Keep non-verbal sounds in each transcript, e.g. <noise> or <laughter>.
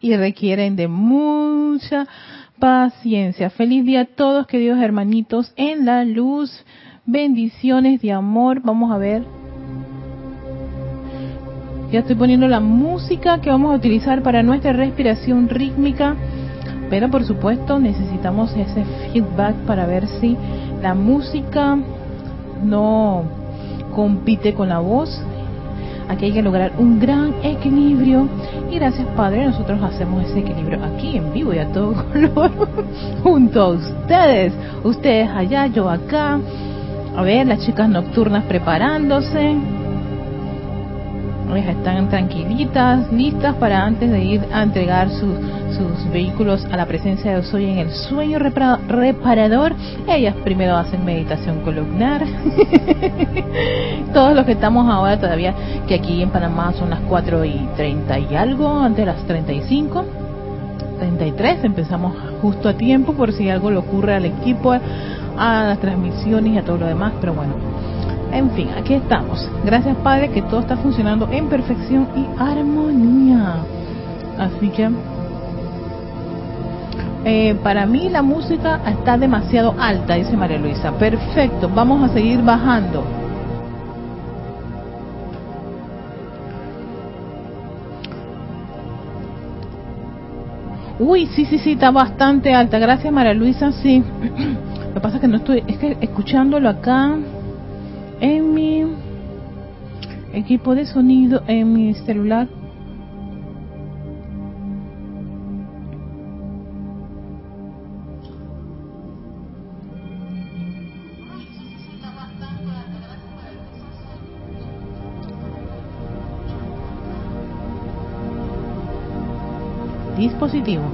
y requieren de mucha paciencia. Feliz día a todos, queridos hermanitos en la luz. Bendiciones de amor. Vamos a ver. Ya estoy poniendo la música que vamos a utilizar para nuestra respiración rítmica. Pero por supuesto necesitamos ese feedback para ver si la música no compite con la voz. Aquí hay que lograr un gran equilibrio y gracias Padre nosotros hacemos ese equilibrio aquí en vivo y a todo <laughs> color junto a ustedes. Ustedes allá, yo acá. A ver, las chicas nocturnas preparándose. Están tranquilitas, listas para antes de ir a entregar sus sus vehículos a la presencia de Soy en el sueño reparador. Ellas primero hacen meditación columnar. <laughs> Todos los que estamos ahora todavía, que aquí en Panamá son las 4 y 30 y algo, antes de las 35. 33, empezamos justo a tiempo por si algo le ocurre al equipo, a las transmisiones y a todo lo demás, pero bueno, en fin, aquí estamos. Gracias Padre que todo está funcionando en perfección y armonía. Así que eh, para mí la música está demasiado alta, dice María Luisa. Perfecto, vamos a seguir bajando. Uy, sí, sí, sí, está bastante alta. Gracias, María Luisa. Sí. <clears throat> Lo que pasa es que no estoy, es que escuchándolo acá en mi equipo de sonido, en mi celular, dispositivo.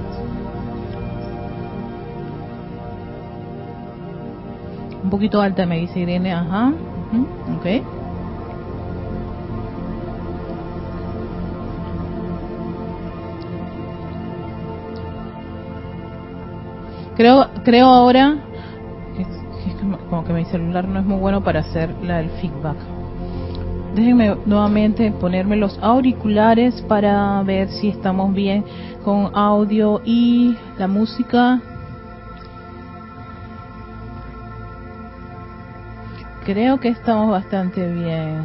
Un poquito alta me dice Irene, ajá, ok. Creo, creo ahora como que mi celular no es muy bueno para hacer la, el feedback. Déjenme nuevamente ponerme los auriculares para ver si estamos bien con audio y la música. Creo que estamos bastante bien.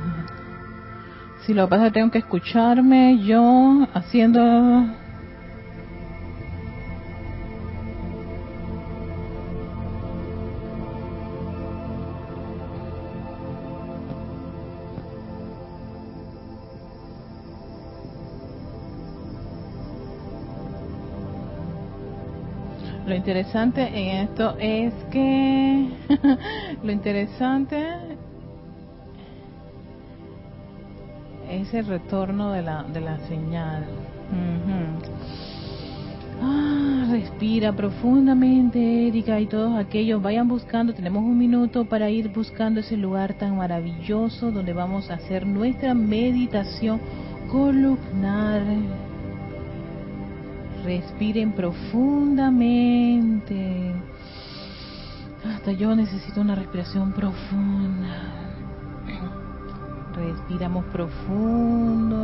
Si lo pasa tengo que escucharme yo haciendo interesante en esto es que <laughs> lo interesante es el retorno de la, de la señal. ah, respira profundamente, Erika, y todos aquellos vayan buscando. Tenemos un minuto para ir buscando ese lugar tan maravilloso donde vamos a hacer nuestra meditación columnar Respiren profundamente. Hasta yo necesito una respiración profunda. Respiramos profundo.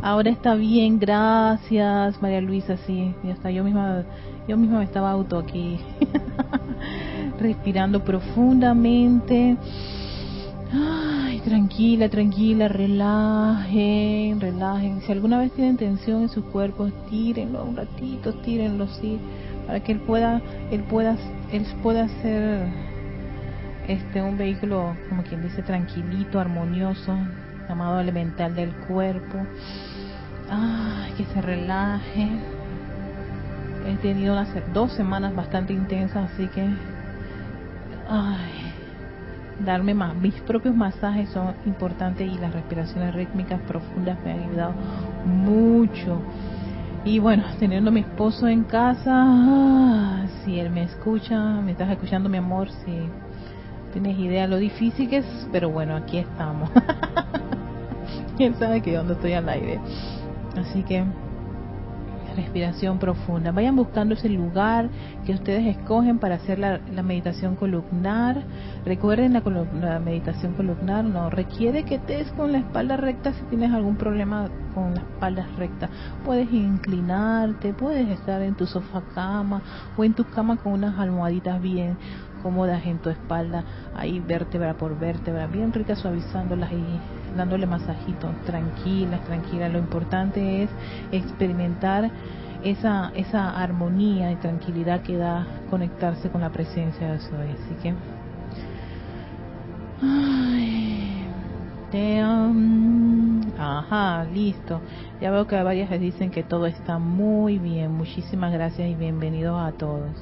Ahora está bien, gracias María Luisa, sí, ya está, yo misma, yo misma me estaba auto aquí, <laughs> respirando profundamente. Tranquila, tranquila, relajen, relajen. Si alguna vez tienen tensión en sus cuerpos, tírenlo un ratito, tírenlo, sí, para que él pueda, él pueda, él pueda ser este un vehículo, como quien dice, tranquilito, armonioso, llamado elemental del cuerpo. Ay, que se relaje. He tenido unas dos semanas bastante intensas, así que, ay, darme más. Mis propios masajes son importantes y las respiraciones rítmicas profundas me han ayudado mucho. Y bueno, teniendo a mi esposo en casa, ah, si él me escucha, me estás escuchando mi amor, si tienes idea lo difícil que es, pero bueno, aquí estamos. <laughs> Quién sabe que yo estoy al aire. Así que respiración profunda. Vayan buscando ese lugar que ustedes escogen para hacer la, meditación columnar. Recuerden la, la, meditación columnar no requiere que estés con la espalda recta si tienes algún problema con la espalda recta. Puedes inclinarte, puedes estar en tu sofá cama o en tu cama con unas almohaditas bien cómodas en tu espalda, ahí vértebra por vértebra, bien rica suavizándolas y dándole masajitos, tranquilas, tranquilas. Lo importante es experimentar esa, esa armonía y tranquilidad que da conectarse con la presencia de Soy. Así que, ajá, listo. Ya veo que varias dicen que todo está muy bien. Muchísimas gracias y bienvenidos a todos.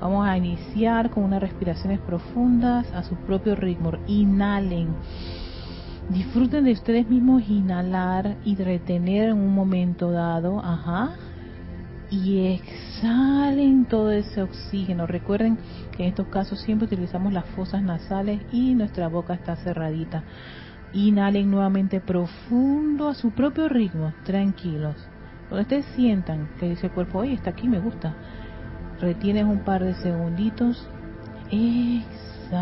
Vamos a iniciar con unas respiraciones profundas a su propio ritmo. Inhalen. Disfruten de ustedes mismos inhalar y retener en un momento dado. Ajá. Y exhalen todo ese oxígeno. Recuerden que en estos casos siempre utilizamos las fosas nasales y nuestra boca está cerradita. Inhalen nuevamente profundo a su propio ritmo, tranquilos. Donde ustedes sientan que dice el cuerpo, oye, está aquí, me gusta retienes un par de segunditos, exhalas.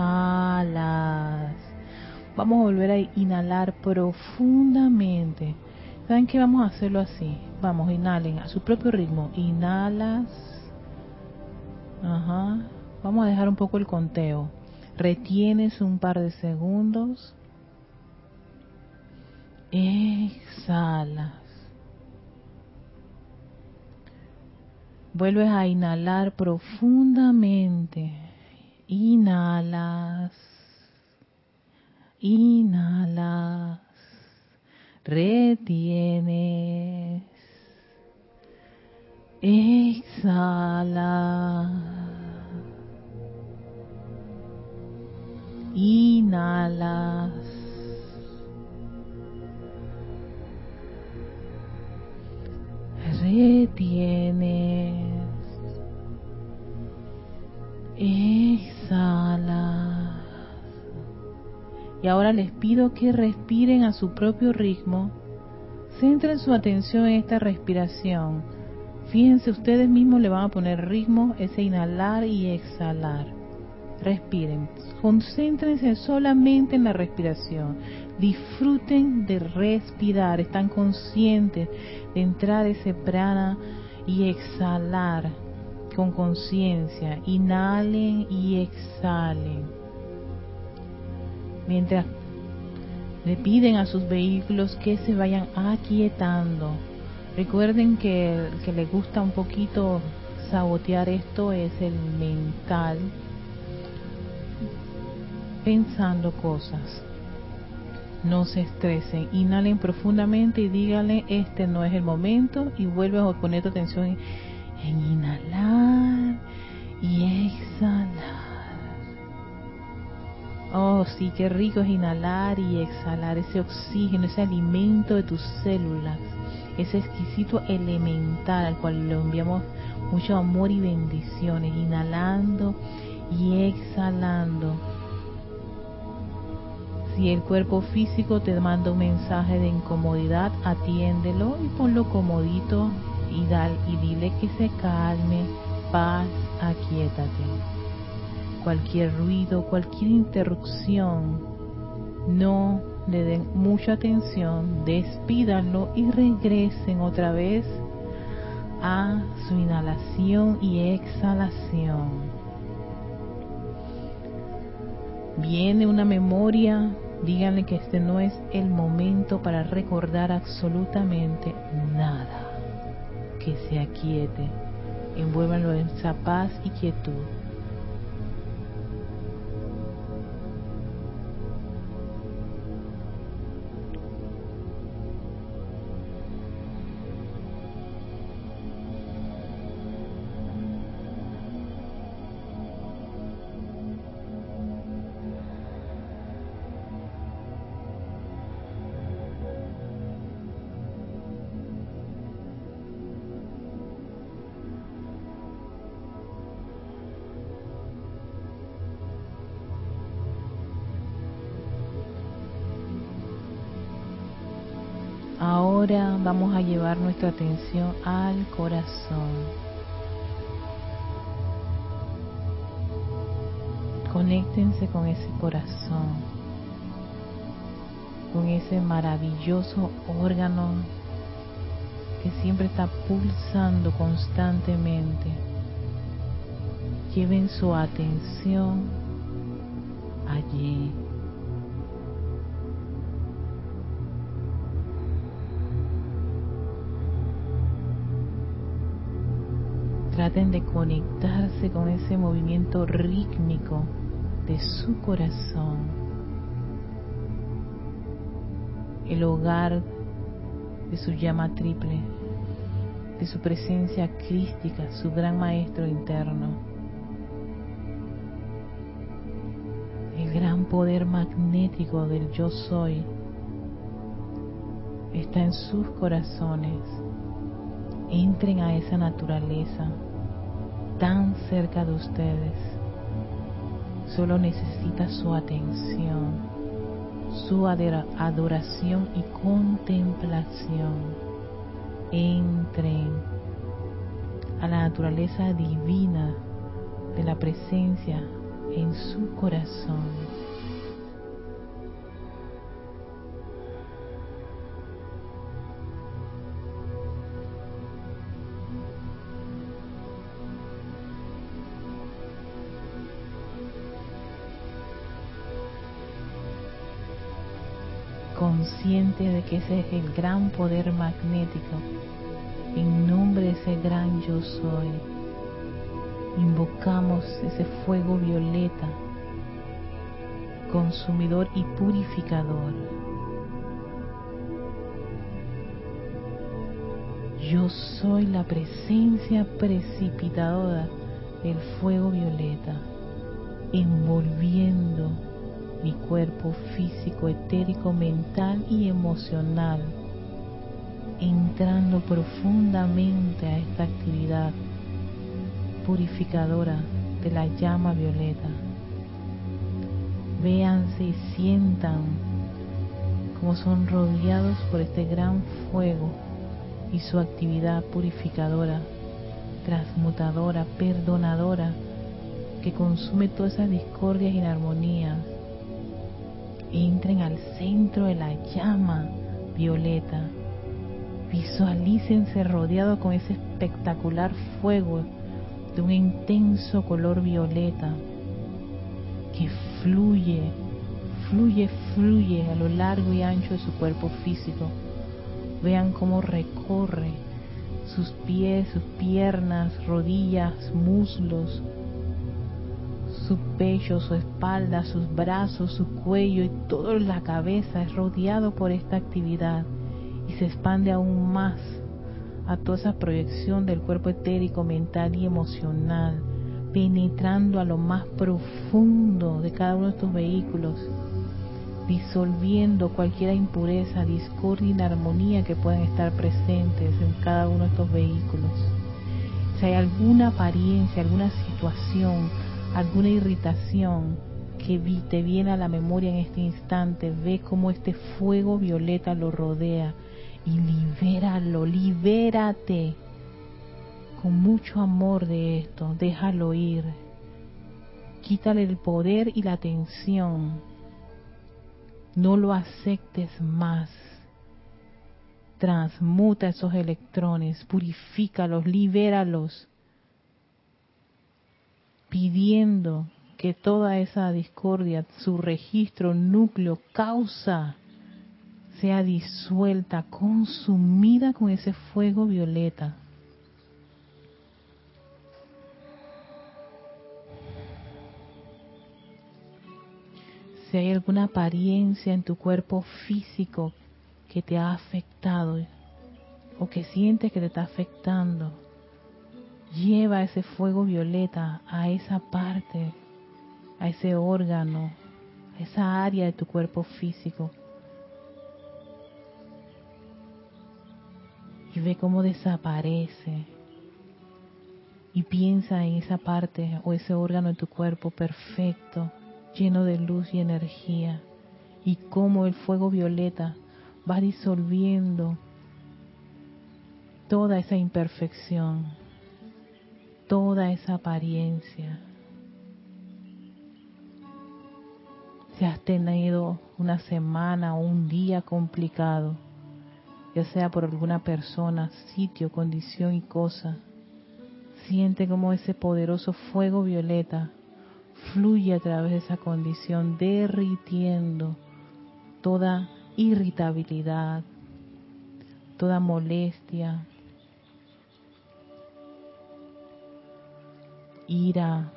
Vamos a volver a inhalar profundamente. ¿Saben qué? Vamos a hacerlo así. Vamos, inhalen a su propio ritmo. Inhalas. Ajá. Vamos a dejar un poco el conteo. Retienes un par de segundos. Exhalas. Vuelves a inhalar profundamente. Inhalas. Inhalas. Retienes. Exhala. Inhalas. retienes, exhala. Y ahora les pido que respiren a su propio ritmo. Centren su atención en esta respiración. Fíjense, ustedes mismos le van a poner ritmo, ese inhalar y exhalar. Respiren, concéntrense solamente en la respiración. Disfruten de respirar, están conscientes de entrar ese prana y exhalar con conciencia. Inhalen y exhalen. Mientras le piden a sus vehículos que se vayan aquietando. Recuerden que el que le gusta un poquito sabotear esto es el mental pensando cosas no se estresen, inhalen profundamente y díganle, este no es el momento y vuelves a poner tu atención en, inhalar y exhalar. Oh, sí, qué rico es inhalar y exhalar ese oxígeno, ese alimento de tus células, ese exquisito elemental al cual le enviamos mucho amor y bendiciones, inhalando y exhalando si el cuerpo físico te manda un mensaje de incomodidad, atiéndelo y ponlo comodito y, y dile que se calme, paz, aquietate. Cualquier ruido, cualquier interrupción, no le den mucha atención, despídanlo y regresen otra vez a su inhalación y exhalación. Viene una memoria Díganle que este no es el momento para recordar absolutamente nada. Que se aquiete. Envuélvanlo en esa paz y quietud. Ahora vamos a llevar nuestra atención al corazón. Conéctense con ese corazón, con ese maravilloso órgano que siempre está pulsando constantemente. Lleven su atención allí. Traten de conectarse con ese movimiento rítmico de su corazón, el hogar de su llama triple, de su presencia crística, su gran maestro interno. El gran poder magnético del yo soy está en sus corazones. Entren a esa naturaleza tan cerca de ustedes. Solo necesita su atención, su adoración y contemplación. Entren a la naturaleza divina de la presencia en su corazón. Consciente de que ese es el gran poder magnético. En nombre de ese gran yo soy, invocamos ese fuego violeta, consumidor y purificador. Yo soy la presencia precipitadora del fuego violeta, envolviendo mi cuerpo físico, etérico, mental y emocional, entrando profundamente a esta actividad purificadora de la llama violeta. Véanse y sientan como son rodeados por este gran fuego y su actividad purificadora, transmutadora, perdonadora, que consume todas esas discordias y inarmonías entren al centro de la llama violeta. Visualícense rodeados con ese espectacular fuego de un intenso color violeta que fluye, fluye, fluye a lo largo y ancho de su cuerpo físico. Vean cómo recorre sus pies, sus piernas, rodillas, muslos, su pecho, su espalda, sus brazos, su cuello y toda la cabeza es rodeado por esta actividad y se expande aún más a toda esa proyección del cuerpo etérico, mental y emocional, penetrando a lo más profundo de cada uno de estos vehículos, disolviendo cualquier impureza, discordia y inarmonía que puedan estar presentes en cada uno de estos vehículos. Si hay alguna apariencia, alguna situación, alguna irritación que te viene a la memoria en este instante, ve cómo este fuego violeta lo rodea y libéralo, libérate con mucho amor de esto, déjalo ir. Quítale el poder y la tensión. No lo aceptes más. Transmuta esos electrones, purifícalos, libéralos pidiendo que toda esa discordia, su registro, núcleo, causa, sea disuelta, consumida con ese fuego violeta. Si hay alguna apariencia en tu cuerpo físico que te ha afectado o que sientes que te está afectando, Lleva ese fuego violeta a esa parte, a ese órgano, a esa área de tu cuerpo físico. Y ve cómo desaparece. Y piensa en esa parte o ese órgano de tu cuerpo perfecto, lleno de luz y energía. Y cómo el fuego violeta va disolviendo toda esa imperfección, toda esa apariencia. Si has tenido una semana o un día complicado, ya sea por alguna persona, sitio, condición y cosa, siente como ese poderoso fuego violeta fluye a través de esa condición, derritiendo toda irritabilidad, toda molestia, ira,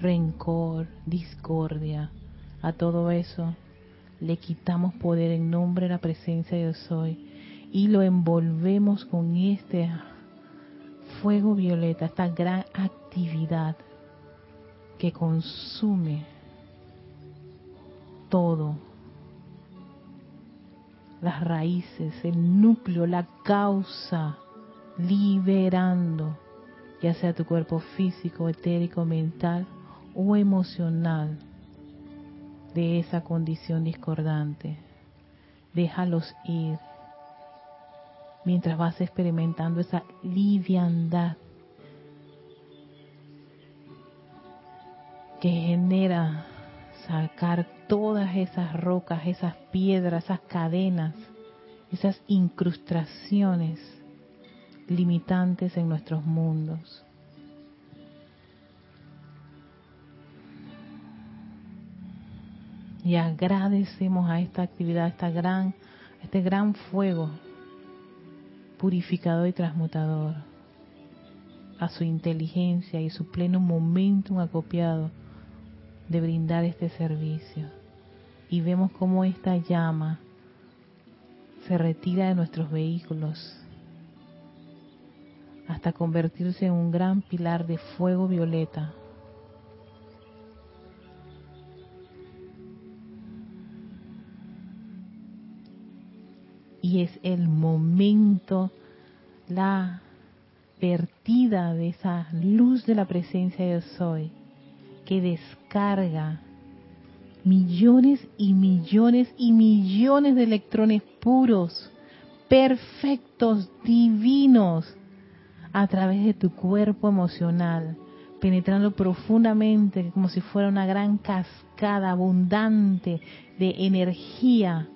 rencor, discordia, a todo eso le quitamos poder en nombre de la presencia de Dios soy y lo envolvemos con este fuego violeta, esta gran actividad que consume todo, las raíces, el núcleo, la causa, liberando ya sea tu cuerpo físico, etérico, mental o emocional de esa condición discordante. Déjalos ir mientras vas experimentando esa liviandad que genera sacar todas esas rocas, esas piedras, esas cadenas, esas incrustaciones limitantes en nuestros mundos. Y agradecemos a esta actividad, a esta gran, este gran fuego purificador y transmutador, a su inteligencia y su pleno momentum acopiado de brindar este servicio. Y vemos cómo esta llama se retira de nuestros vehículos hasta convertirse en un gran pilar de fuego violeta. Y es el momento, la vertida de esa luz de la presencia de soy que descarga millones y millones y millones de electrones puros, perfectos, divinos, a través de tu cuerpo emocional, penetrando profundamente como si fuera una gran cascada abundante de energía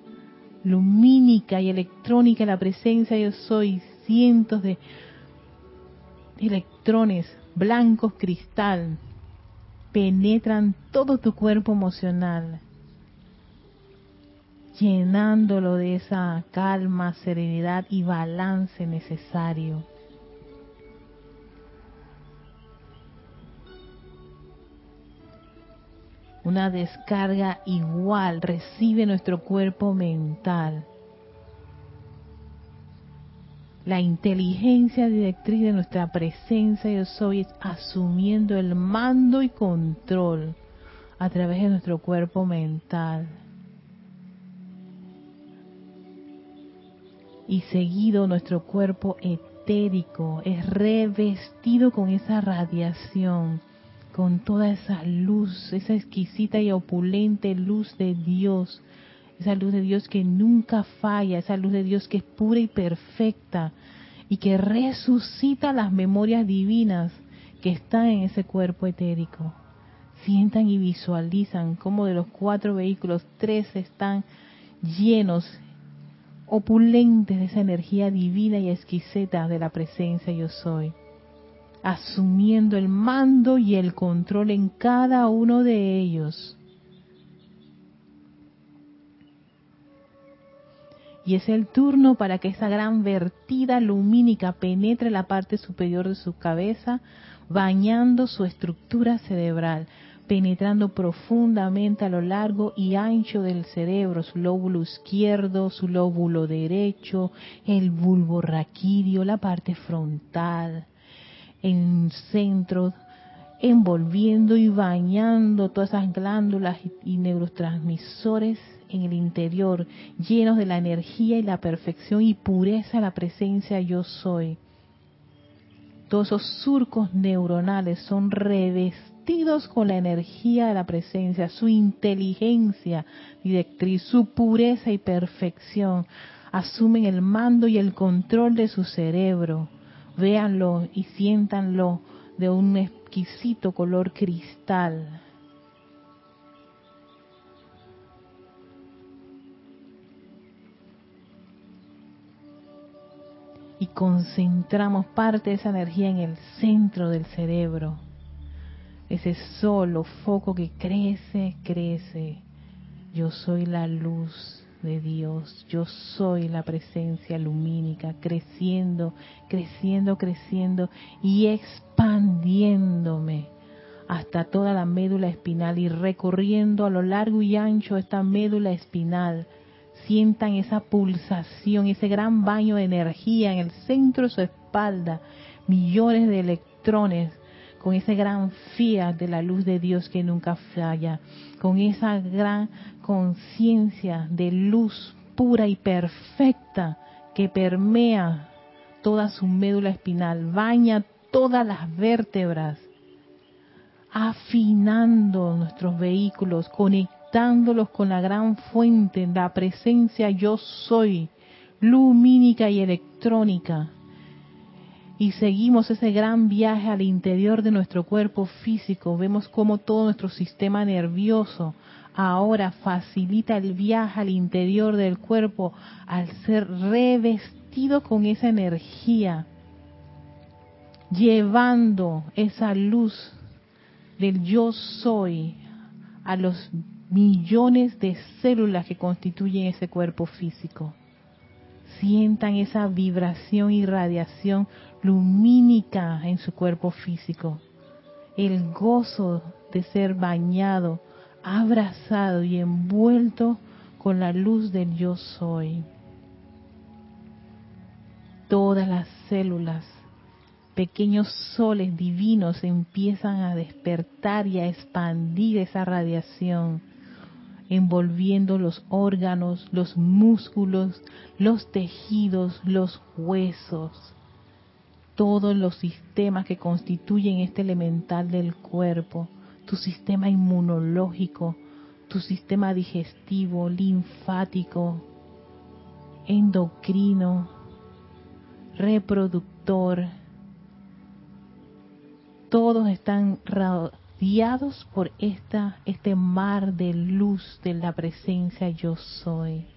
lumínica y electrónica, la presencia yo soy, cientos de electrones blancos cristal, penetran todo tu cuerpo emocional, llenándolo de esa calma, serenidad y balance necesario una descarga igual recibe nuestro cuerpo mental. La inteligencia directriz de nuestra presencia yo soy asumiendo el mando y control a través de nuestro cuerpo mental. Y seguido nuestro cuerpo etérico es revestido con esa radiación con toda esa luz, esa exquisita y opulente luz de Dios, esa luz de Dios que nunca falla, esa luz de Dios que es pura y perfecta y que resucita las memorias divinas que están en ese cuerpo etérico. Sientan y visualizan cómo de los cuatro vehículos, tres están llenos, opulentes de esa energía divina y exquisita de la presencia yo soy asumiendo el mando y el control en cada uno de ellos. Y es el turno para que esa gran vertida lumínica penetre la parte superior de su cabeza, bañando su estructura cerebral, penetrando profundamente a lo largo y ancho del cerebro, su lóbulo izquierdo, su lóbulo derecho, el bulbo raquídeo, la parte frontal, en centro, envolviendo y bañando todas esas glándulas y neurotransmisores en el interior, llenos de la energía y la perfección y pureza de la presencia yo soy. Todos esos surcos neuronales son revestidos con la energía de la presencia, su inteligencia directriz, su pureza y perfección, asumen el mando y el control de su cerebro. Véanlo y siéntanlo de un exquisito color cristal. Y concentramos parte de esa energía en el centro del cerebro. Ese solo foco que crece, crece. Yo soy la luz de Dios, yo soy la presencia lumínica, creciendo, creciendo, creciendo y expandiéndome hasta toda la médula espinal y recorriendo a lo largo y ancho esta médula espinal. Sientan esa pulsación, ese gran baño de energía en el centro de su espalda, millones de electrones con ese gran fiat de la luz de Dios que nunca falla, con esa gran conciencia de luz pura y perfecta que permea toda su médula espinal, baña todas las vértebras, afinando nuestros vehículos, conectándolos con la gran fuente, la presencia yo soy, lumínica y electrónica, y seguimos ese gran viaje al interior de nuestro cuerpo físico, vemos cómo todo nuestro sistema nervioso ahora facilita el viaje al interior del cuerpo al ser revestido con esa energía, llevando esa luz del yo soy a los millones de células que constituyen ese cuerpo físico. Sientan esa vibración y radiación lumínica en su cuerpo físico. El gozo de ser bañado, abrazado y envuelto con la luz del yo soy. Todas las células, pequeños soles divinos empiezan a despertar y a expandir esa radiación envolviendo los órganos, los músculos, los tejidos, los huesos, todos los sistemas que constituyen este elemental del cuerpo, tu sistema inmunológico, tu sistema digestivo, linfático, endocrino, reproductor, todos están guiados por esta, este mar de luz de la presencia yo soy.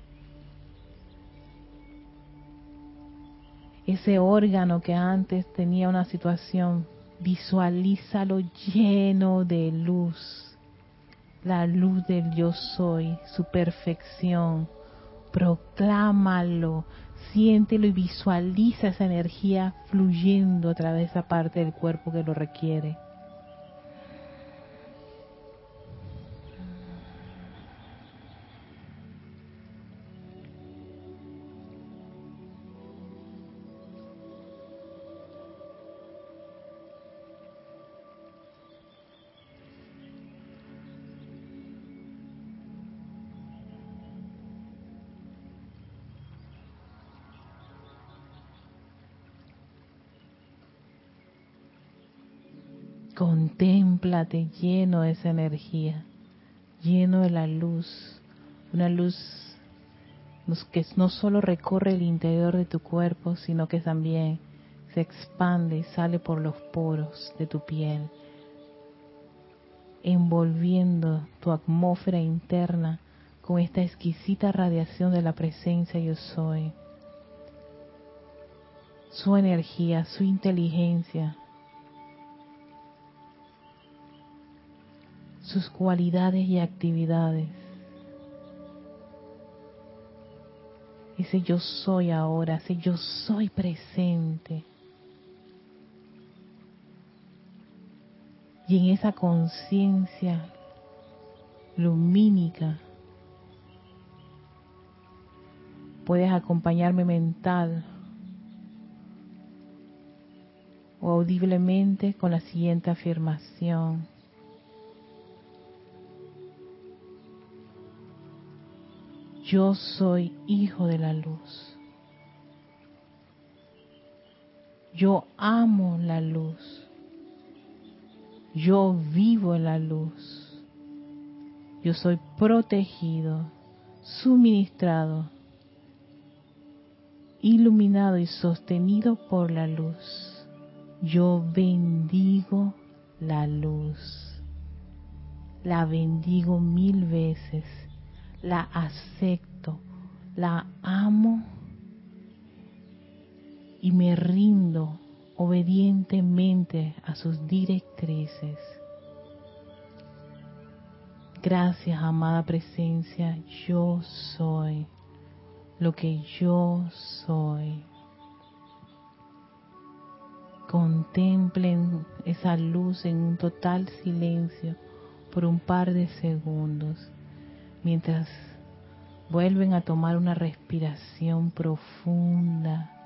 Ese órgano que antes tenía una situación, visualízalo lleno de luz. La luz del yo soy, su perfección. Proclámalo, siéntelo y visualiza esa energía fluyendo a través de esa parte del cuerpo que lo requiere. Lleno de esa energía, lleno de la luz, una luz que no solo recorre el interior de tu cuerpo, sino que también se expande y sale por los poros de tu piel, envolviendo tu atmósfera interna con esta exquisita radiación de la presencia yo soy. Su energía, su inteligencia, sus cualidades y actividades. Ese yo soy ahora, ese yo soy presente. Y en esa conciencia lumínica puedes acompañarme mental o audiblemente con la siguiente afirmación. Yo soy hijo de la luz. Yo amo la luz. Yo vivo la luz. Yo soy protegido, suministrado, iluminado y sostenido por la luz. Yo bendigo la luz. La bendigo mil veces. La acepto. La amo. Y me rindo obedientemente a sus directrices. Gracias, amada presencia, yo soy lo que yo soy. Contemplen esa luz en un total silencio por un par de segundos mientras vuelven a tomar una respiración profunda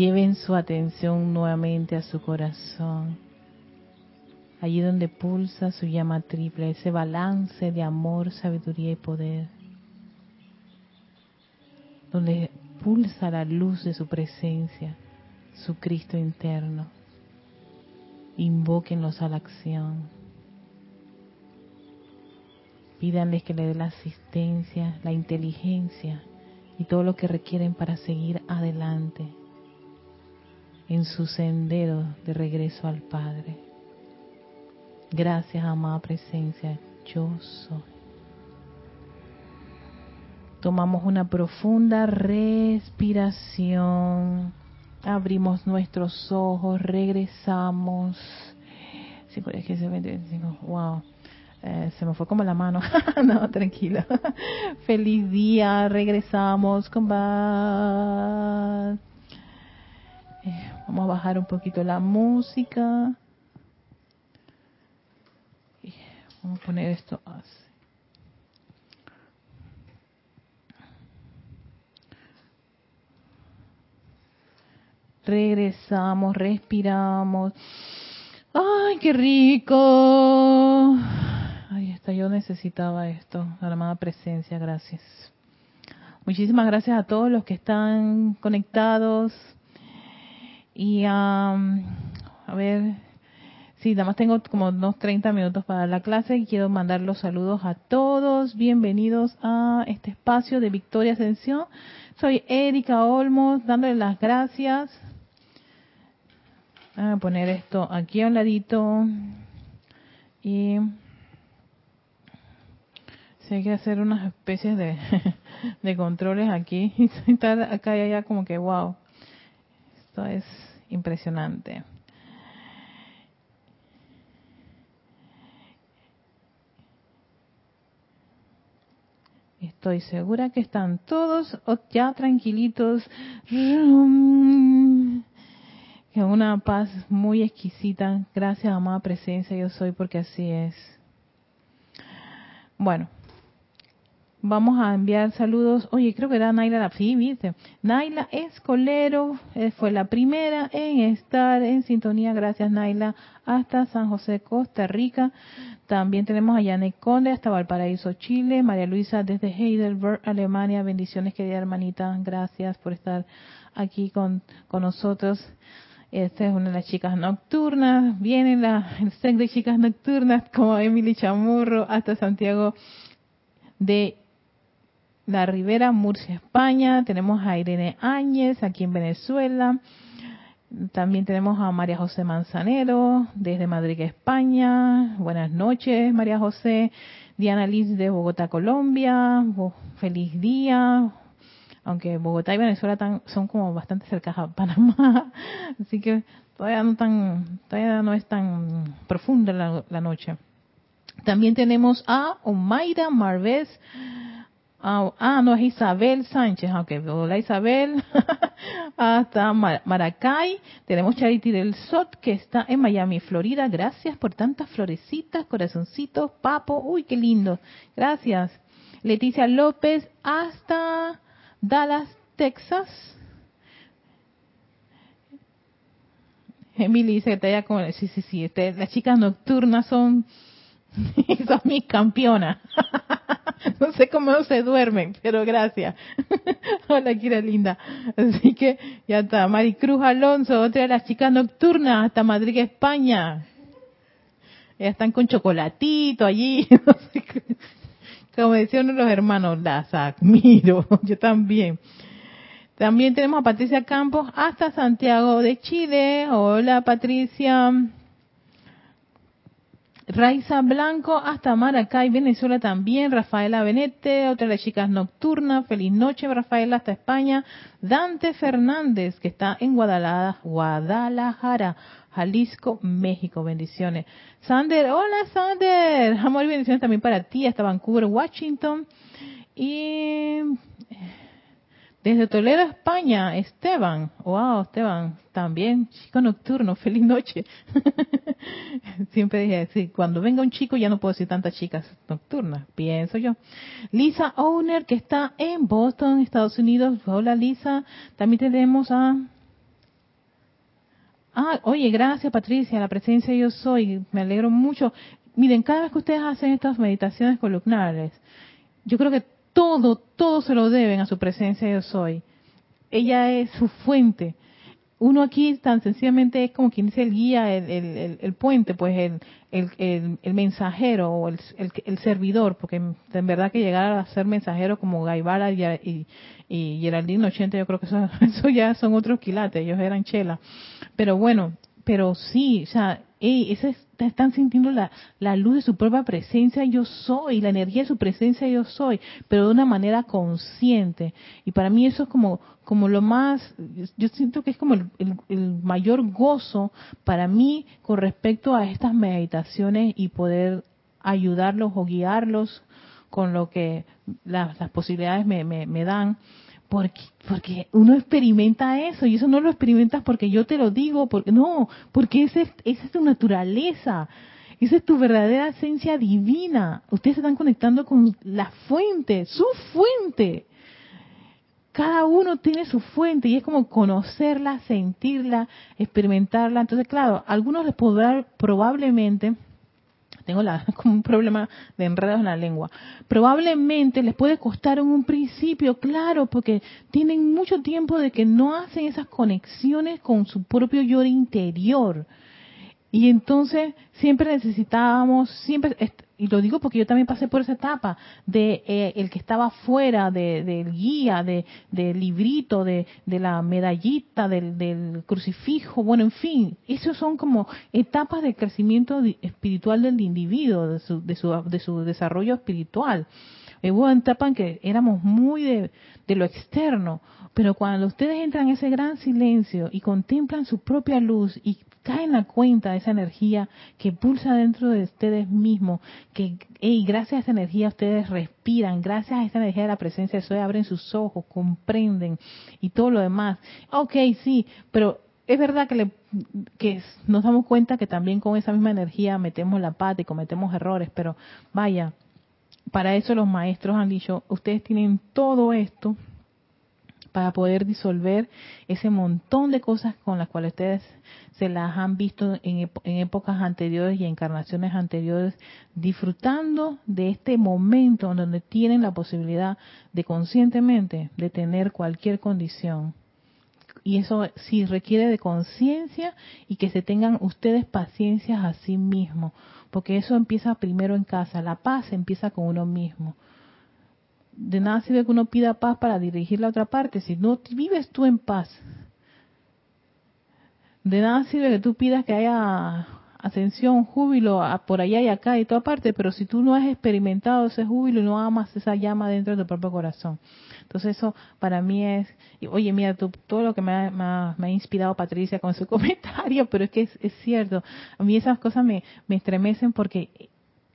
Lleven su atención nuevamente a su corazón, allí donde pulsa su llama triple, ese balance de amor, sabiduría y poder, donde pulsa la luz de su presencia, su Cristo interno. Invóquenlos a la acción. Pídanles que le dé la asistencia, la inteligencia y todo lo que requieren para seguir adelante en su sendero de regreso al Padre. Gracias, amada presencia, yo soy. Tomamos una profunda respiración, abrimos nuestros ojos, regresamos. Wow. Eh, se me fue como la mano. <laughs> no, tranquilo. <laughs> Feliz día, regresamos eh, vamos a bajar un poquito la música. vamos a poner esto así. Regresamos, respiramos. ¡Ay, qué rico! Ahí está, yo necesitaba esto, la amada presencia, gracias. Muchísimas gracias a todos los que están conectados, y a ver, sí, nada más tengo como unos 30 minutos para la clase y quiero mandar los saludos a todos. Bienvenidos a este espacio de Victoria Ascensión. Soy Erika Olmos, dándole las gracias. A poner esto aquí a un ladito. Y si hay que hacer unas especies de, <laughs> de controles aquí. <laughs> Y estar acá y allá como que, wow. Esto es impresionante. Estoy segura que están todos ya tranquilitos, que una paz muy exquisita. Gracias, amada presencia, yo soy porque así es. Bueno, Vamos a enviar saludos. Oye, creo que era Naila la ¿viste? Naila Escolero eh, fue la primera en estar en sintonía. Gracias, Naila. Hasta San José, Costa Rica. También tenemos a Yanek Conde hasta Valparaíso, Chile. María Luisa desde Heidelberg, Alemania. Bendiciones, querida hermanita. Gracias por estar aquí con, con nosotros. Esta es una de las chicas nocturnas. Vienen la, el set de chicas nocturnas como Emily Chamorro hasta Santiago de la Ribera, Murcia, España. Tenemos a Irene Áñez aquí en Venezuela. También tenemos a María José Manzanero desde Madrid, España. Buenas noches, María José. Diana Liz de Bogotá, Colombia, feliz día, aunque Bogotá y Venezuela son como bastante cerca a Panamá, <laughs> así que todavía no tan, todavía no es tan profunda la, noche. También tenemos a Omaira Marvez. Ah, ah, no, es Isabel Sánchez. Ok, hola Isabel. <laughs> Hasta Maracay. Tenemos Charity del Sot, que está en Miami, Florida. Gracias por tantas florecitas, corazoncitos, papo. Uy, qué lindo. Gracias. Leticia López, hasta Dallas, Texas. Emily dice que te haya como... Sí, sí, sí. Este, las chicas nocturnas son... <laughs> son mis campeonas. <laughs> no sé cómo se duermen, pero gracias. <laughs> Hola, Kira linda. Así que ya está. Maricruz Alonso, otra de las chicas nocturnas, hasta Madrid, España. Ellas están con chocolatito allí. Como decían los hermanos, las admiro. Yo también. También tenemos a Patricia Campos hasta Santiago de Chile. Hola Patricia. Raiza Blanco hasta Maracay, Venezuela también. Rafaela Benete, otra de las chicas nocturnas. Feliz noche, Rafaela, hasta España. Dante Fernández, que está en Guadalajara, Jalisco, México. Bendiciones. Sander, hola Sander. Amor y bendiciones también para ti, hasta Vancouver, Washington. Y desde Toledo, España, Esteban. Wow, Esteban, también chico nocturno, <laughs> feliz noche. <laughs> Siempre dije, sí, cuando venga un chico ya no puedo decir tantas chicas nocturnas, pienso yo. Lisa Owner, que está en Boston, Estados Unidos. Hola Lisa. También tenemos a... Ah, oye, gracias Patricia, la presencia yo soy. Me alegro mucho. Miren, cada vez que ustedes hacen estas meditaciones columnales, yo creo que todo, todo se lo deben a su presencia yo soy. Ella es su fuente. Uno aquí tan sencillamente es como quien dice el guía, el, el, puente, pues el, el, mensajero o el, servidor, porque en verdad que llegar a ser mensajero como Gaibara y, y, y Geraldine 80, yo creo que eso, <laughs> eso ya son otros quilates, ellos eran chela. Pero bueno, pero sí, o sea, ese están sintiendo la, la, luz de su propia presencia yo soy, la energía de su presencia yo soy, pero de una manera consciente. Y para mí eso es como, como lo más, yo siento que es como el, el mayor gozo para mí con respecto a estas meditaciones y poder ayudarlos o guiarlos con lo que las posibilidades me, me dan porque, porque uno experimenta eso y eso no lo experimentas porque yo te lo digo, porque no, porque esa es, esa es tu naturaleza, esa es tu verdadera esencia divina. Ustedes se están conectando con la fuente, su fuente. Cada uno tiene su fuente y es como conocerla, sentirla, experimentarla. Entonces, claro, algunos les podrá probablemente tengo la, <laughs> como un problema de enredos en la lengua. Probablemente les puede costar en un principio, claro, porque tienen mucho tiempo de que no hacen esas conexiones con su propio yo interior. Y entonces siempre necesitábamos, siempre, y lo digo porque yo también pasé por esa etapa, de eh, el que estaba fuera del guía, de, del librito, de, la medallita, del, del, crucifijo, bueno, en fin, esos son como etapas de crecimiento espiritual del individuo, de su, de su, de su desarrollo espiritual. Hubo una etapa en que éramos muy de lo externo, pero cuando ustedes entran en ese gran silencio y contemplan su propia luz y caen a cuenta de esa energía que pulsa dentro de ustedes mismos, que hey, gracias a esa energía ustedes respiran, gracias a esa energía de la presencia de Soy abren sus ojos, comprenden y todo lo demás. Ok, sí, pero es verdad que, le, que nos damos cuenta que también con esa misma energía metemos la pata y cometemos errores, pero vaya, para eso los maestros han dicho, ustedes tienen todo esto para poder disolver ese montón de cosas con las cuales ustedes se las han visto en, épocas anteriores y encarnaciones anteriores, disfrutando de este momento donde tienen la posibilidad de conscientemente detener cualquier condición. Y eso sí requiere de conciencia y que se tengan ustedes paciencia a sí mismos, porque eso empieza primero en casa, la paz empieza con uno mismo de nada sirve que uno pida paz para dirigir la otra parte, si no vives tú en paz. De nada sirve que tú pidas que haya ascensión, júbilo por allá y acá y toda parte, pero si tú no has experimentado ese júbilo y no amas esa llama dentro de tu propio corazón. Entonces eso para mí es, oye, mira, todo lo que me ha, inspirado Patricia con su <laughs> comentario, pero es que es, cierto, a mí esas cosas me, me estremecen porque,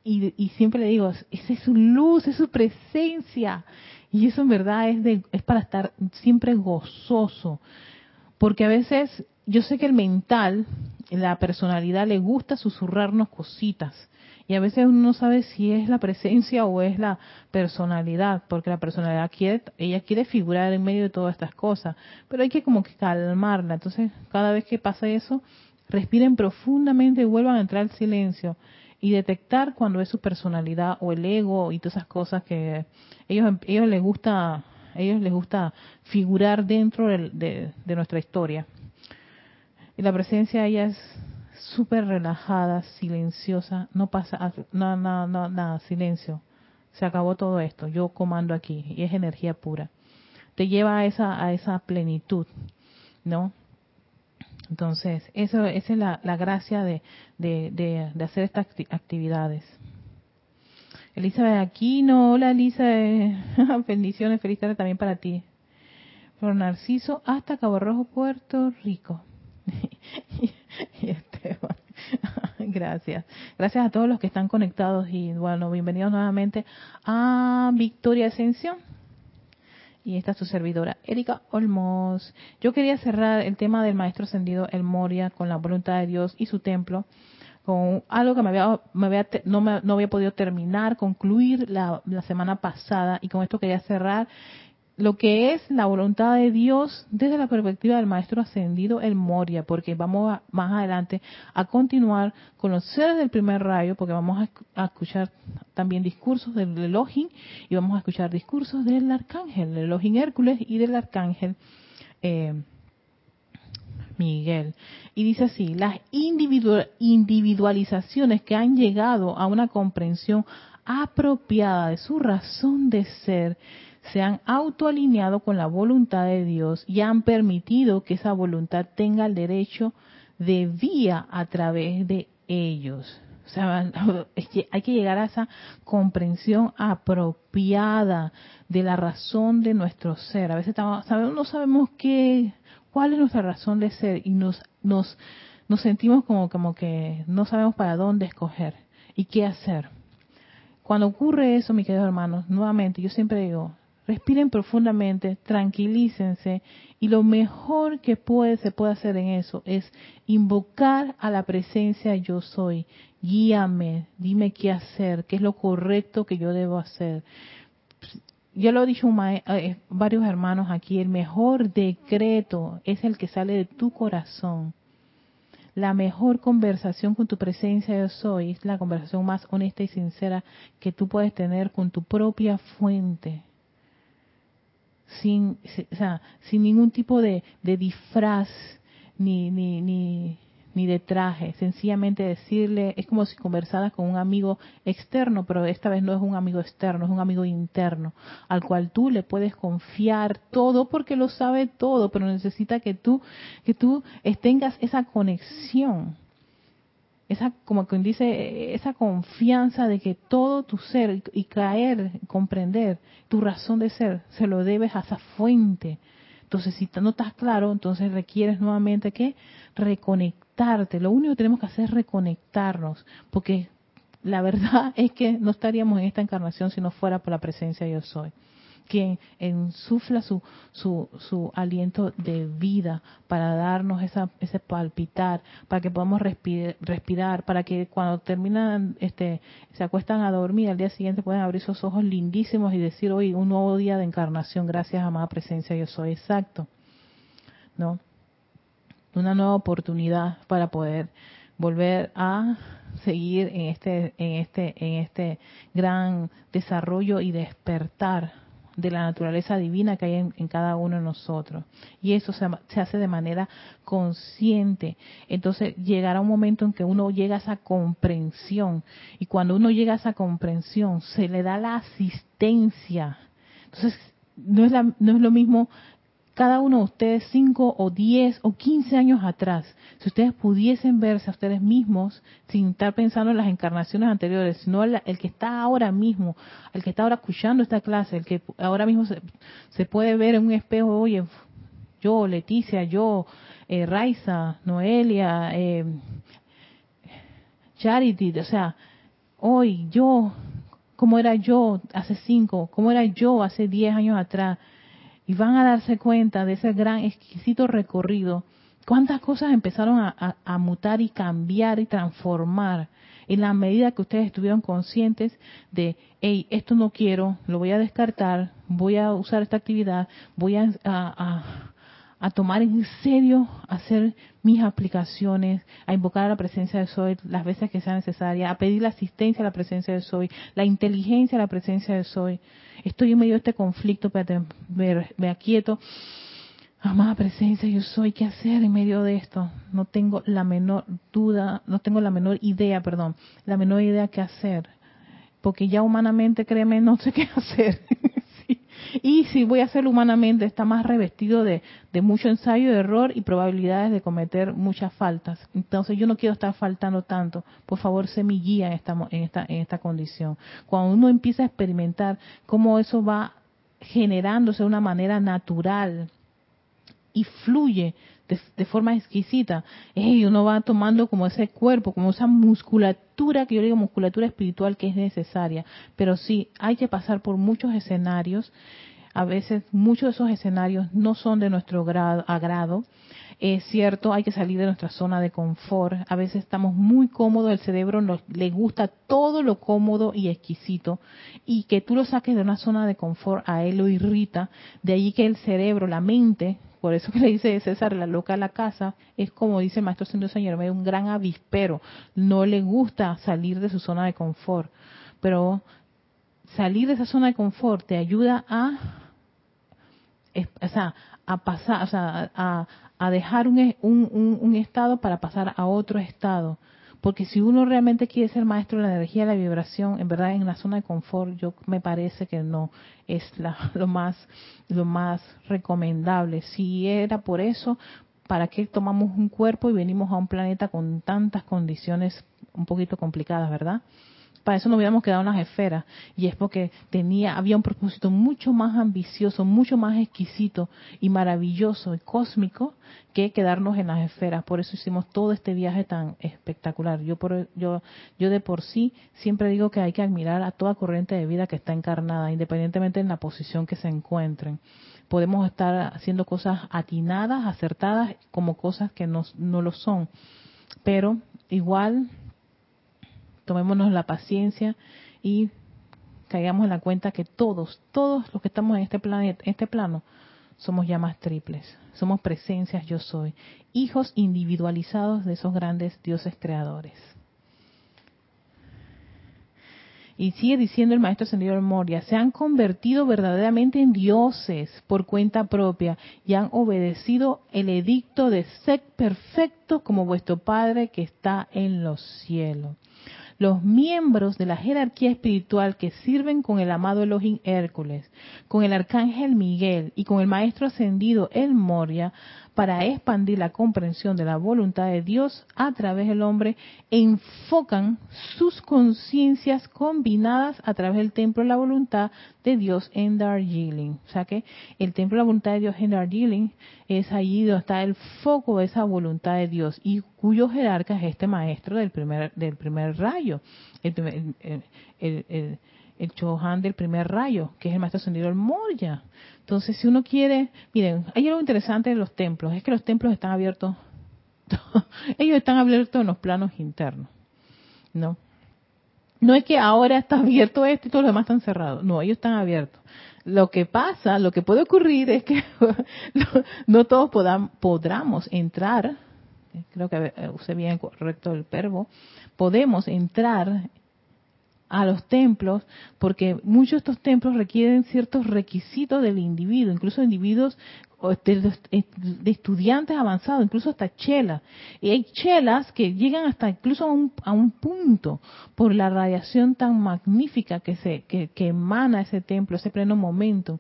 y, y siempre le digo, esa es su luz, es su presencia, y eso en verdad es, de, es para estar siempre gozoso, porque a veces yo sé que el mental, la personalidad le gusta susurrarnos cositas. Y a veces uno no sabe si es la presencia o es la personalidad, porque la personalidad quiere, ella quiere figurar en medio de todas estas cosas, pero hay que como que calmarla. Entonces, cada vez que pasa eso, respiren profundamente y vuelvan a entrar al silencio y detectar cuando es su personalidad o el ego y todas esas cosas que ellos ellos les gusta ellos les gusta figurar dentro de nuestra historia. Y la presencia ella es súper relajada, silenciosa, no pasa nada, nada, silencio. Se acabó todo esto, yo comando aquí y es energía pura. Te lleva a esa a esa plenitud, ¿no? Entonces, eso esa es la, la gracia de, de, de, hacer estas actividades. Elizabeth Aquino, hola Elizabeth, <laughs> bendiciones, feliz tarde también para ti. Por Narciso hasta Cabo Rojo, Puerto Rico. <laughs> <laughs> Gracias. Gracias a todos los que están conectados y bueno, bienvenidos nuevamente a Victoria Ascensión. Y esta es su servidora, Erika Olmos. Yo quería cerrar el tema del Maestro Ascendido El Moria con la voluntad de Dios y su templo con algo que me había, me había no, me, no había podido terminar, concluir la, la semana pasada y con esto quería cerrar lo que es la voluntad de Dios desde la perspectiva del Maestro Ascendido el Moria, porque vamos más adelante a continuar con los seres del primer rayo, porque vamos a, escuchar también discursos del Elohim y vamos a escuchar discursos del Arcángel, del Elohim Hércules y del Arcángel eh, Miguel. Y dice así, las individualizaciones que han llegado a una comprensión apropiada de su razón de ser, se han autoalineado con la voluntad de Dios y han permitido que esa voluntad tenga el derecho de vía a través de ellos. O sea, <laughs> hay que llegar a esa comprensión apropiada de la razón de nuestro ser. A veces estamos, no sabemos qué, cuál es nuestra razón de ser y nos, nos, nos sentimos como, como que no sabemos para dónde escoger y qué hacer. Cuando ocurre eso, mis queridos hermanos, nuevamente, yo siempre digo, respiren profundamente, tranquilícense y lo mejor que puede, se puede hacer en eso es invocar a la presencia yo soy. Guíame, dime qué hacer, qué es lo correcto que yo debo hacer. Ya lo he dicho eh, varios hermanos aquí, el mejor decreto es el que sale de tu corazón. La mejor conversación con tu presencia yo soy es la conversación más honesta y sincera que tú puedes tener con tu propia fuente sin, o sea, sin ningún tipo de, de disfraz ni, ni, ni, ni de traje, sencillamente decirle, es como si conversaras con un amigo externo, pero esta vez no es un amigo externo, es un amigo interno, al cual tú le puedes confiar todo porque lo sabe todo, pero necesita que tú, que tú tengas esa conexión esa como quien dice esa confianza de que todo tu ser y caer comprender tu razón de ser se lo debes a esa fuente. Entonces si no estás claro entonces requieres nuevamente que reconectarte. Lo único que tenemos que hacer es reconectarnos porque la verdad <laughs> es que no estaríamos en esta encarnación si no fuera por la presencia de yo soy quien ensufla su, su, aliento de vida para darnos esa, ese palpitar, para que podamos respirar, para que cuando terminan, este, se acuestan a dormir, al día siguiente pueden abrir sus ojos lindísimos y decir, hoy un nuevo día de encarnación, gracias a amada presencia, yo soy exacto. ¿No? Una nueva oportunidad para poder volver a seguir en este en este en este gran desarrollo y despertar de la naturaleza divina que hay en, cada uno de nosotros. Y eso se, se, hace de manera consciente. Entonces llegará un momento en que uno llega a esa comprensión. Y cuando uno llega a esa comprensión, se le da la asistencia. Entonces, no es, la, no es lo mismo cada uno de ustedes 5 o 10 o 15 años atrás, si ustedes pudiesen verse a ustedes mismos sin estar pensando en las encarnaciones anteriores, sino el, que está ahora mismo, el que está ahora escuchando esta clase, el que ahora mismo se, puede ver en un espejo, oye, yo, Leticia, yo, eh, Raiza, Noelia, eh, Charity, o sea, hoy yo, cómo era yo hace cinco, cómo era yo hace diez años atrás, y van a darse cuenta de ese gran, exquisito recorrido, cuántas cosas empezaron a, mutar y cambiar y transformar en la medida que ustedes estuvieron conscientes de, hey, esto no quiero, lo voy a descartar, voy a usar esta actividad, voy a, a tomar en serio, hacer mis aplicaciones, a invocar a la presencia de Soy las veces que sea necesaria, a pedir la asistencia a la presencia de Soy, la inteligencia a la presencia de Soy. Estoy en medio de este conflicto, pero me, me. Amada presencia, yo soy, ¿qué hacer en medio de esto? No tengo la menor duda, no tengo la menor idea, perdón, la menor idea qué hacer. Porque ya humanamente, créeme, no sé qué <laughs> hacer. Y si voy a hacerlo humanamente, está más revestido de, mucho ensayo de error y probabilidades de cometer muchas faltas. Entonces yo no quiero estar faltando tanto. Por favor, sé mi guía esta, en esta, en esta condición. Cuando uno empieza a experimentar cómo eso va generándose de una manera natural y fluye de, forma exquisita. y uno va tomando como ese cuerpo, como esa musculatura, que yo digo musculatura espiritual que es necesaria. Pero sí, hay que pasar por muchos escenarios. A veces muchos de esos escenarios no son de nuestro grado, agrado. Es cierto, hay que salir de nuestra zona de confort. A veces estamos muy cómodos, el cerebro nos, le gusta todo lo cómodo y exquisito. Y que tú lo saques de una zona de confort, a él lo irrita. De ahí que el cerebro, la mente, por eso que le dice César, la loca a la casa, es como dice el maestro Señor Señor, un gran avispero. No le gusta salir de su zona de confort. Pero salir de esa zona de confort te ayuda a, o sea, a pasar, o sea, a, a dejar un, un, un, estado para pasar a otro estado. Porque si uno realmente quiere ser maestro de la energía de la vibración, en verdad en la zona de confort yo me parece que no es la, <laughs> lo más lo más recomendable. Si era por eso, ¿para qué tomamos un cuerpo y venimos a un planeta con tantas condiciones un poquito complicadas, verdad? Para eso nos hubiéramos quedado en las esferas. Y es porque tenía, había un propósito mucho más ambicioso, mucho más exquisito y maravilloso y cósmico que quedarnos en las esferas. Por eso hicimos todo este viaje tan espectacular. Yo, por, yo, yo de por sí siempre digo que hay que admirar a toda corriente de vida que está encarnada, independientemente en la posición que se encuentren. Podemos estar haciendo cosas atinadas, acertadas, como cosas que no, no lo son. Pero igual tomémonos la paciencia y caigamos en la cuenta que todos, todos los que estamos en este planeta, este plano, somos llamas triples, somos presencias yo soy, hijos individualizados de esos grandes dioses creadores. Y sigue diciendo el maestro señor Moria, se han convertido verdaderamente en dioses por cuenta propia y han obedecido el edicto de ser perfectos como vuestro Padre que está en los cielos los miembros de la jerarquía espiritual que sirven con el amado Elohim Hércules, con el arcángel Miguel y con el maestro ascendido El Moria, para expandir la comprensión de la voluntad de Dios a través del hombre, enfocan sus conciencias combinadas a través del templo de la voluntad de Dios en Darjeeling. O sea que el templo de la voluntad de Dios en Darjeeling es allí donde está el foco de esa voluntad de Dios y cuyo jerarca es este maestro del primer, del primer rayo, el, el, el Chohan del primer rayo, que es el maestro ascendido el Moria. Entonces, si uno quiere, miren, hay algo interesante en los templos, es que los templos están abiertos, <laughs> ellos están abiertos en los planos internos, ¿no? No es que ahora está abierto este y todos los demás están cerrados, no, ellos están abiertos. Lo que pasa, lo que puede ocurrir es que <laughs> no, todos podamos, podamos entrar, creo que usé bien correcto el verbo, podemos entrar a los templos, porque muchos de estos templos requieren ciertos requisitos del individuo, incluso individuos de, estudiantes avanzados, incluso hasta chelas. Y hay chelas que llegan hasta incluso a un, a un punto por la radiación tan magnífica que, se, que, que emana ese templo, ese pleno momento.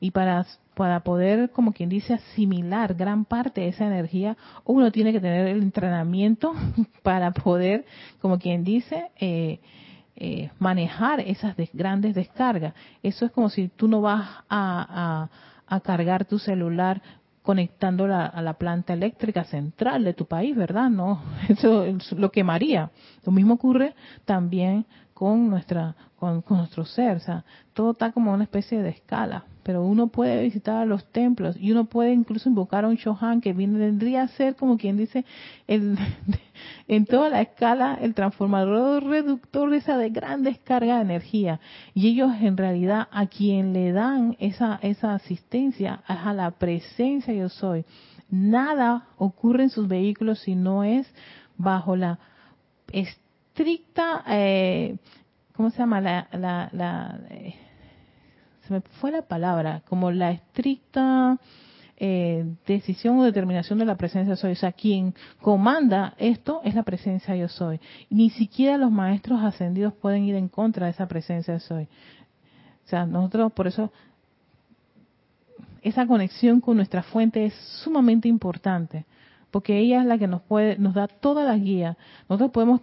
Y para para poder, como quien dice, asimilar gran parte de esa energía, uno tiene que tener el entrenamiento <laughs> para poder, como quien dice, eh, eh, manejar esas grandes descargas. Eso es como si tú no vas a, cargar tu celular conectándola a la planta eléctrica central de tu país, ¿verdad? No, <laughs> eso, lo quemaría. Lo mismo ocurre también con nuestra con, nuestro ser, o sea, todo está como una especie de escala, pero uno puede visitar los templos y uno puede incluso invocar a un Shohan que vendría a ser como quien dice el, <laughs> en toda la escala el transformador reductor de esa de gran descarga de energía y ellos en realidad a quien le dan esa esa asistencia es a la presencia yo soy. Nada ocurre en sus vehículos si no es bajo la estricta, eh, ¿cómo se llama? La, la, eh, se me fue la palabra, como la estricta eh, decisión o determinación de la presencia soy. O sea, quien comanda esto es la presencia yo soy. Ni siquiera los maestros ascendidos pueden ir en contra de esa presencia soy. O sea, nosotros por eso esa conexión con nuestra fuente es sumamente importante, porque ella es la que nos puede, nos da toda la guía. Nosotros podemos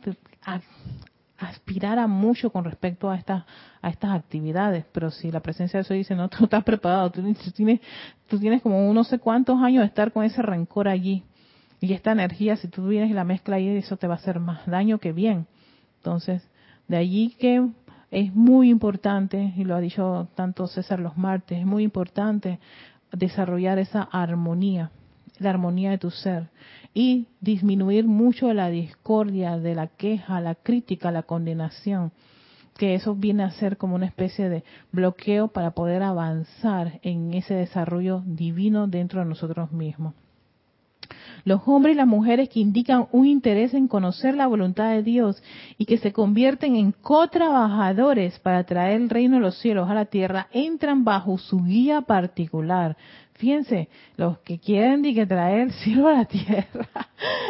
aspirar a mucho con respecto a estas a estas actividades, pero si la presencia de eso dice, no, <laughs> tú estás preparado, tú tienes, tienes como no sé cuántos años de estar con ese rencor allí. Y esta energía, si tú vienes y la mezcla ahí, eso te va a hacer más daño que bien. Entonces, de allí que es muy importante, y lo ha dicho tanto César los martes, es muy importante desarrollar esa armonía, la armonía de tu ser y disminuir mucho la discordia, de la queja, la crítica, la condenación, que eso viene a ser como una especie de bloqueo para poder avanzar en ese desarrollo divino dentro de nosotros mismos. Los hombres y las mujeres que indican un interés en conocer la voluntad de Dios y que se convierten en co-trabajadores para traer el reino de los cielos a la tierra entran bajo su guía particular, Fíjense, los que quieren que traer <laughs> el cielo a la tierra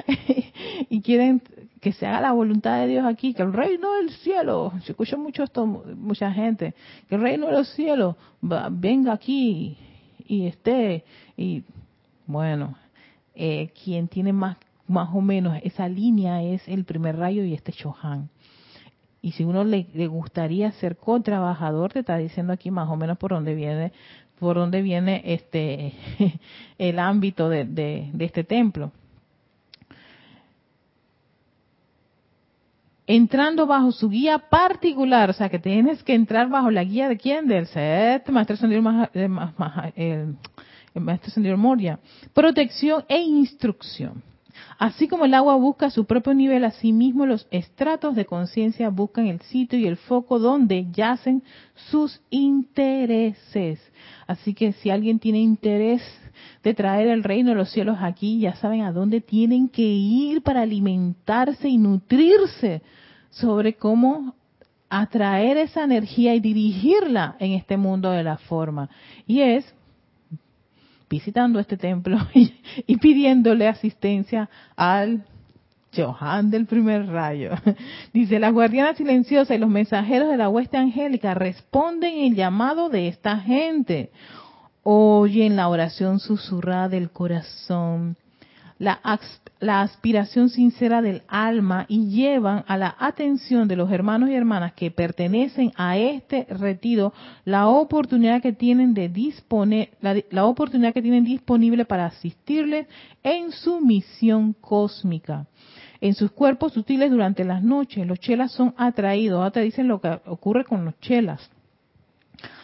<laughs> y quieren que se haga la voluntad de Dios aquí, que el reino del cielo, se escucha mucho esto, mucha gente, que el reino de los cielos venga aquí y esté, y bueno, eh, quien tiene más, más o menos esa línea es el primer rayo y este Chohan. Y si uno le, le gustaría ser co-trabajador, te está diciendo aquí más o menos por dónde viene por dónde viene este <laughs> el ámbito de, este templo. entrando bajo su guía particular, o sea que tienes que entrar bajo la guía de quién, del set maestro Sendido, el, el maestro Sendido Moria, protección e instrucción. Así como el agua busca su propio nivel, asimismo los estratos de conciencia buscan el sitio y el foco donde yacen sus intereses. Así que si alguien tiene interés de traer el reino de los cielos aquí, ya saben a dónde tienen que ir para alimentarse y nutrirse sobre cómo atraer esa energía y dirigirla en este mundo de la forma. Y es visitando este templo <laughs> y, pidiéndole asistencia al Johan del primer rayo. <laughs> Dice, las guardianas silenciosas y los mensajeros de la hueste angélica responden el llamado de esta gente. Oyen la oración susurrada del corazón la, aspiración sincera del alma y llevan a la atención de los hermanos y hermanas que pertenecen a este retiro la oportunidad que tienen de disponer, la, oportunidad que tienen disponible para asistirles en su misión cósmica en sus cuerpos sutiles durante las noches. Los chelas son atraídos. Ahora te dicen lo que ocurre con los chelas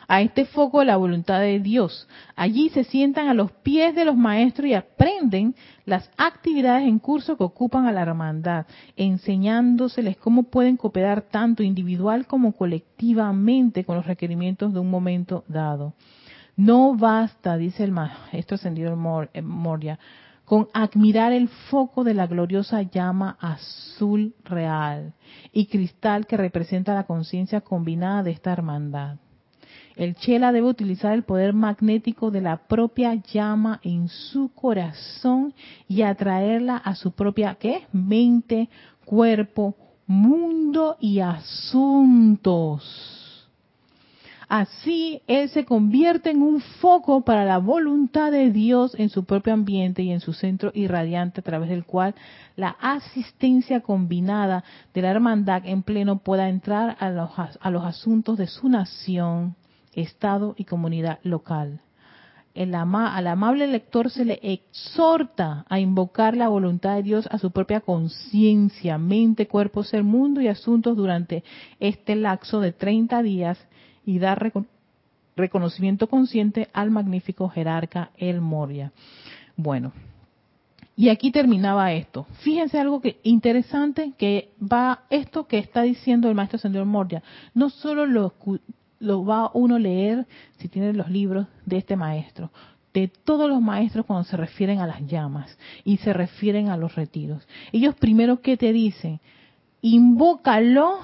a este foco de la voluntad de Dios. Allí se sientan a los pies de los maestros y aprenden las actividades en curso que ocupan a la hermandad, enseñándoseles cómo pueden cooperar tanto individual como colectivamente con los requerimientos de un momento dado. No basta, dice el maestro ascendido eh, Moria, con admirar el foco de la gloriosa llama azul real y cristal que representa la conciencia combinada de esta hermandad. El Chela debe utilizar el poder magnético de la propia llama en su corazón y atraerla a su propia ¿qué? mente, cuerpo, mundo y asuntos. Así, él se convierte en un foco para la voluntad de Dios en su propio ambiente y en su centro irradiante a través del cual la asistencia combinada de la hermandad en pleno pueda entrar a los, a los asuntos de su nación, estado y comunidad local. Al amable lector se le exhorta a invocar la voluntad de Dios a su propia conciencia, mente, cuerpo, ser, mundo y asuntos durante este lapso de 30 días y dar reconocimiento consciente al magnífico jerarca El Moria. Bueno, y aquí terminaba esto. Fíjense algo que interesante que va esto que está diciendo el maestro Señor Moria. No solo lo, lo va uno a leer si tiene los libros de este maestro, de todos los maestros cuando se refieren a las llamas y se refieren a los retiros. Ellos primero que te dicen, invócalo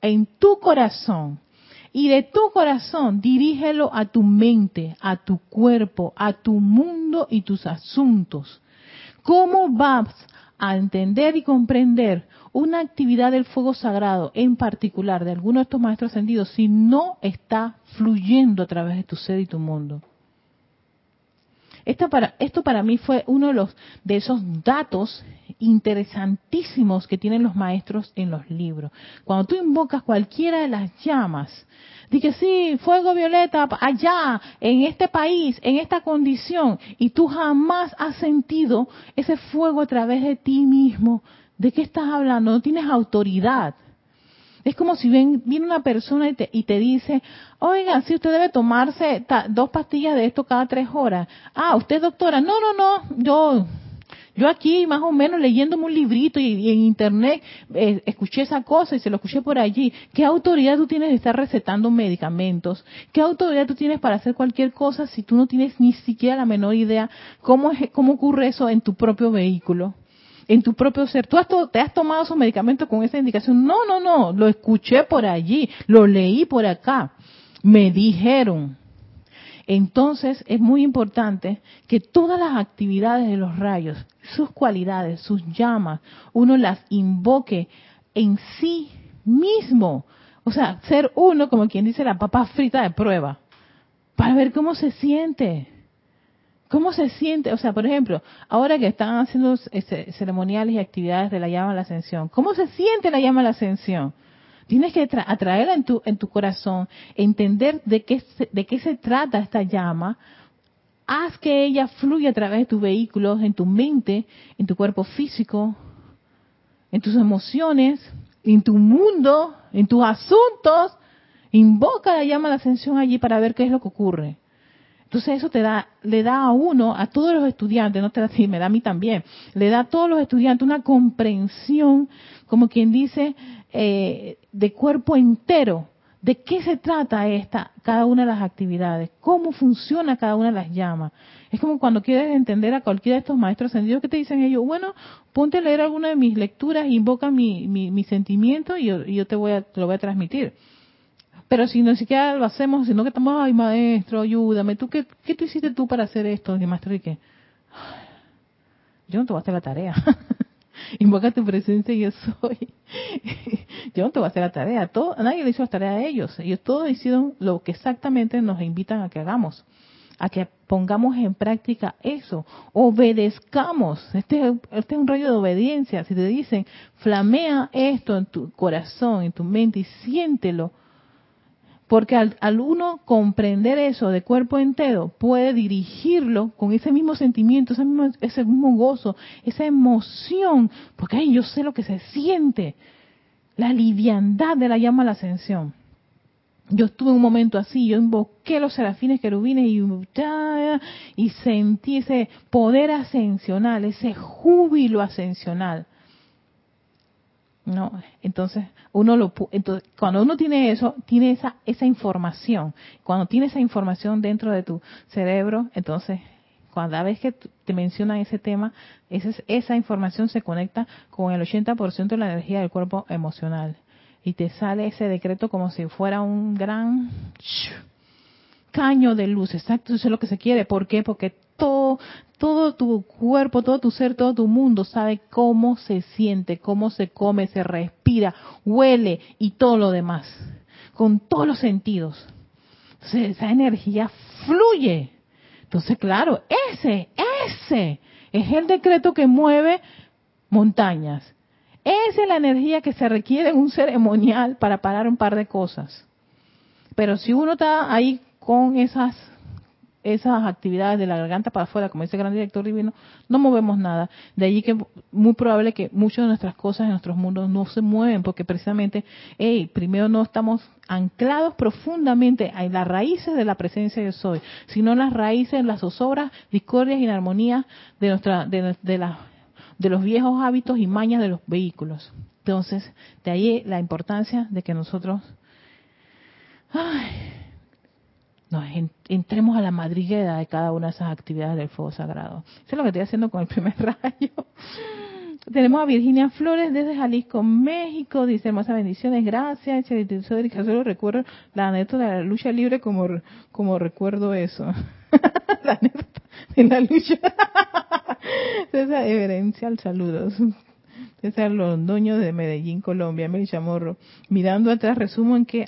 en tu corazón y de tu corazón dirígelo a tu mente, a tu cuerpo, a tu mundo y tus asuntos. ¿Cómo vas a entender y comprender una actividad del fuego sagrado, en particular de alguno de estos maestros ascendidos, si no está fluyendo a través de tu ser y tu mundo? Esto para, mí fue uno de, los, de esos datos interesantísimos que tienen los maestros en los libros. Cuando tú invocas cualquiera de las llamas, Dije, sí, fuego violeta allá, en este país, en esta condición, y tú jamás has sentido ese fuego a través de ti mismo. ¿De qué estás hablando? No tienes autoridad. Es como si ven, viene una persona y te, y te dice, oiga, si usted debe tomarse dos pastillas de esto cada tres horas. Ah, usted doctora. No, no, no, yo yo aquí más o menos leyéndome un librito y, en internet eh, escuché esa cosa y se lo escuché por allí. ¿Qué autoridad tú tienes de estar recetando medicamentos? ¿Qué autoridad tú tienes para hacer cualquier cosa si tú no tienes ni siquiera la menor idea cómo, es, cómo ocurre eso en tu propio vehículo? En tu propio ser. ¿Tú te has tomado esos medicamentos con esa indicación? No, no, no, lo escuché por allí, lo leí por acá, me dijeron. Entonces es muy importante que todas las actividades de los rayos, sus cualidades, sus llamas, uno las invoque en sí mismo. O sea, ser uno, como quien dice, la papa frita de prueba, para ver cómo se siente. ¿Cómo se siente? O sea, por ejemplo, ahora que están haciendo ceremoniales y actividades de la llama a la ascensión, ¿cómo se siente la llama a la ascensión? Tienes que atraerla en tu, en tu corazón, entender de qué, de qué se trata esta llama. Haz que ella fluya a través de tus vehículos, en tu mente, en tu cuerpo físico, en tus emociones, en tu mundo, en tus asuntos. Invoca la llama de ascensión allí para ver qué es lo que ocurre. Entonces eso te da, le da a uno, a todos los estudiantes, no te da a ti, me da a mí también, le da a todos los estudiantes una comprensión, como quien dice, eh, de cuerpo entero. ¿De qué se trata esta, cada una de las actividades? ¿Cómo funciona cada una de las llamas? Es como cuando quieres entender a cualquiera de estos maestros ascendidos que te dicen ellos, bueno, ponte a leer alguna de mis lecturas, invoca mi, mi, sentimiento y yo, te, voy a, te lo voy a transmitir. Pero si no siquiera lo hacemos, sino que estamos, ay maestro, ayúdame, ¿tú qué, qué tú hiciste tú para hacer esto? Y maestro, ¿y qué? Yo no te voy a hacer la tarea. <laughs> Invoca tu presencia y yo soy. <laughs> yo no te voy a hacer la tarea. Todo, nadie le hizo la tarea a ellos. Ellos todos hicieron lo que exactamente nos invitan a que hagamos. A que pongamos en práctica eso. Obedezcamos. Este, este es un rayo de obediencia. Si te dicen, flamea esto en tu corazón, en tu mente y siéntelo porque al, uno comprender eso de cuerpo entero, puede dirigirlo con ese mismo sentimiento, ese mismo, ese mismo gozo, esa emoción, porque ay, yo sé lo que se siente, la liviandad de la llama a la ascensión. Yo estuve un momento así, yo invoqué los serafines querubines y, y sentí ese poder ascensional, ese júbilo ascensional. No, entonces uno lo entonces cuando uno tiene eso, tiene esa esa información. Cuando tiene esa información dentro de tu cerebro, entonces cada vez que te mencionan ese tema, esa, esa información se conecta con el 80% de la energía del cuerpo emocional y te sale ese decreto como si fuera un gran caño de luz. Exacto, eso es lo que se quiere. ¿Por qué? Porque todo, todo tu cuerpo, todo tu ser, todo tu mundo sabe cómo se siente, cómo se come, se respira, huele y todo lo demás, con todos los sentidos. Esa energía fluye. Entonces, claro, ese, ese es el decreto que mueve montañas. Esa es la energía que se requiere en un ceremonial para parar un par de cosas. Pero si uno está ahí con esas esas actividades de la garganta para afuera, como dice el gran director divino, no movemos nada. De allí que muy probable que muchas de nuestras cosas en nuestros mundos no se mueven, porque precisamente, hey, primero no estamos anclados profundamente en las raíces de la presencia de soy, sino en las raíces, en las zozobras, discordias y inarmonías de nuestra, de, de, de los viejos hábitos y mañas de los vehículos. Entonces, de ahí la importancia de que nosotros ay, nos entremos a la madriguera de cada una de esas actividades del fuego sagrado. Eso es lo que estoy haciendo con el primer <laughs> rayo. Tenemos a Virginia Flores desde Jalisco, México. Dice, hermosas bendiciones, gracias. Solo recuerdo la anécdota de la lucha libre como, como recuerdo eso. <laughs> la anécdota de la lucha. <laughs> César Everencial, saludos. César Londoño de Medellín, Colombia, me Chamorro. Mirando atrás, resumo en que,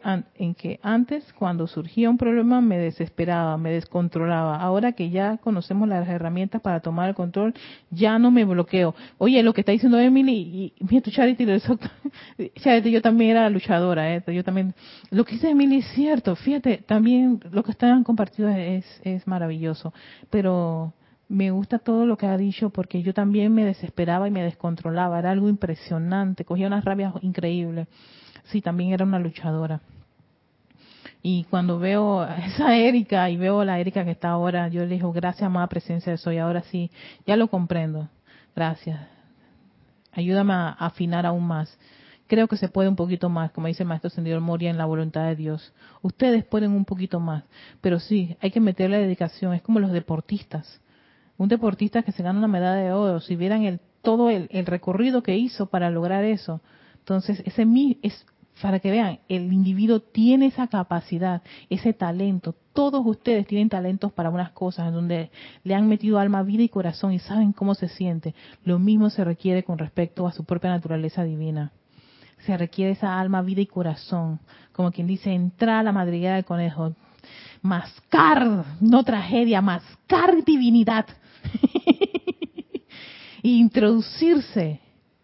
antes, cuando surgía un problema, me desesperaba, me descontrolaba. Ahora que ya conocemos las herramientas para tomar el control, ya no me bloqueo. Oye, lo que está diciendo Emily, y mira tu Charity, <laughs> Charity, yo también era luchadora, ¿eh? yo también. Lo que dice Emily es cierto, fíjate, también lo que están compartido es maravilloso, pero me gusta todo lo que ha dicho porque yo también me desesperaba y me descontrolaba, era algo impresionante, cogía unas rabias increíbles. Sí, también era una luchadora. Y cuando veo a esa Erika y veo a la Erika que está ahora, yo le digo, gracias, amada presencia de Soy, ahora sí, ya lo comprendo. Gracias. Ayúdame a afinar aún más. Creo que se puede un poquito más, como dice el maestro Sendido Moria, en la voluntad de Dios. Ustedes pueden un poquito más, pero sí, hay que meterle dedicación. Es como los deportistas un deportista que se gana una medalla de oro, si vieran el, todo el, recorrido que hizo para lograr eso, entonces ese es para que vean, el individuo tiene esa capacidad, ese talento. Todos ustedes tienen talentos para unas cosas en donde le han metido alma, vida y corazón y saben cómo se siente. Lo mismo se requiere con respecto a su propia naturaleza divina. Se requiere esa alma, vida y corazón. Como quien dice, entrar a la madriguera del conejo. Mascar, no tragedia, mascar divinidad <laughs> introducirse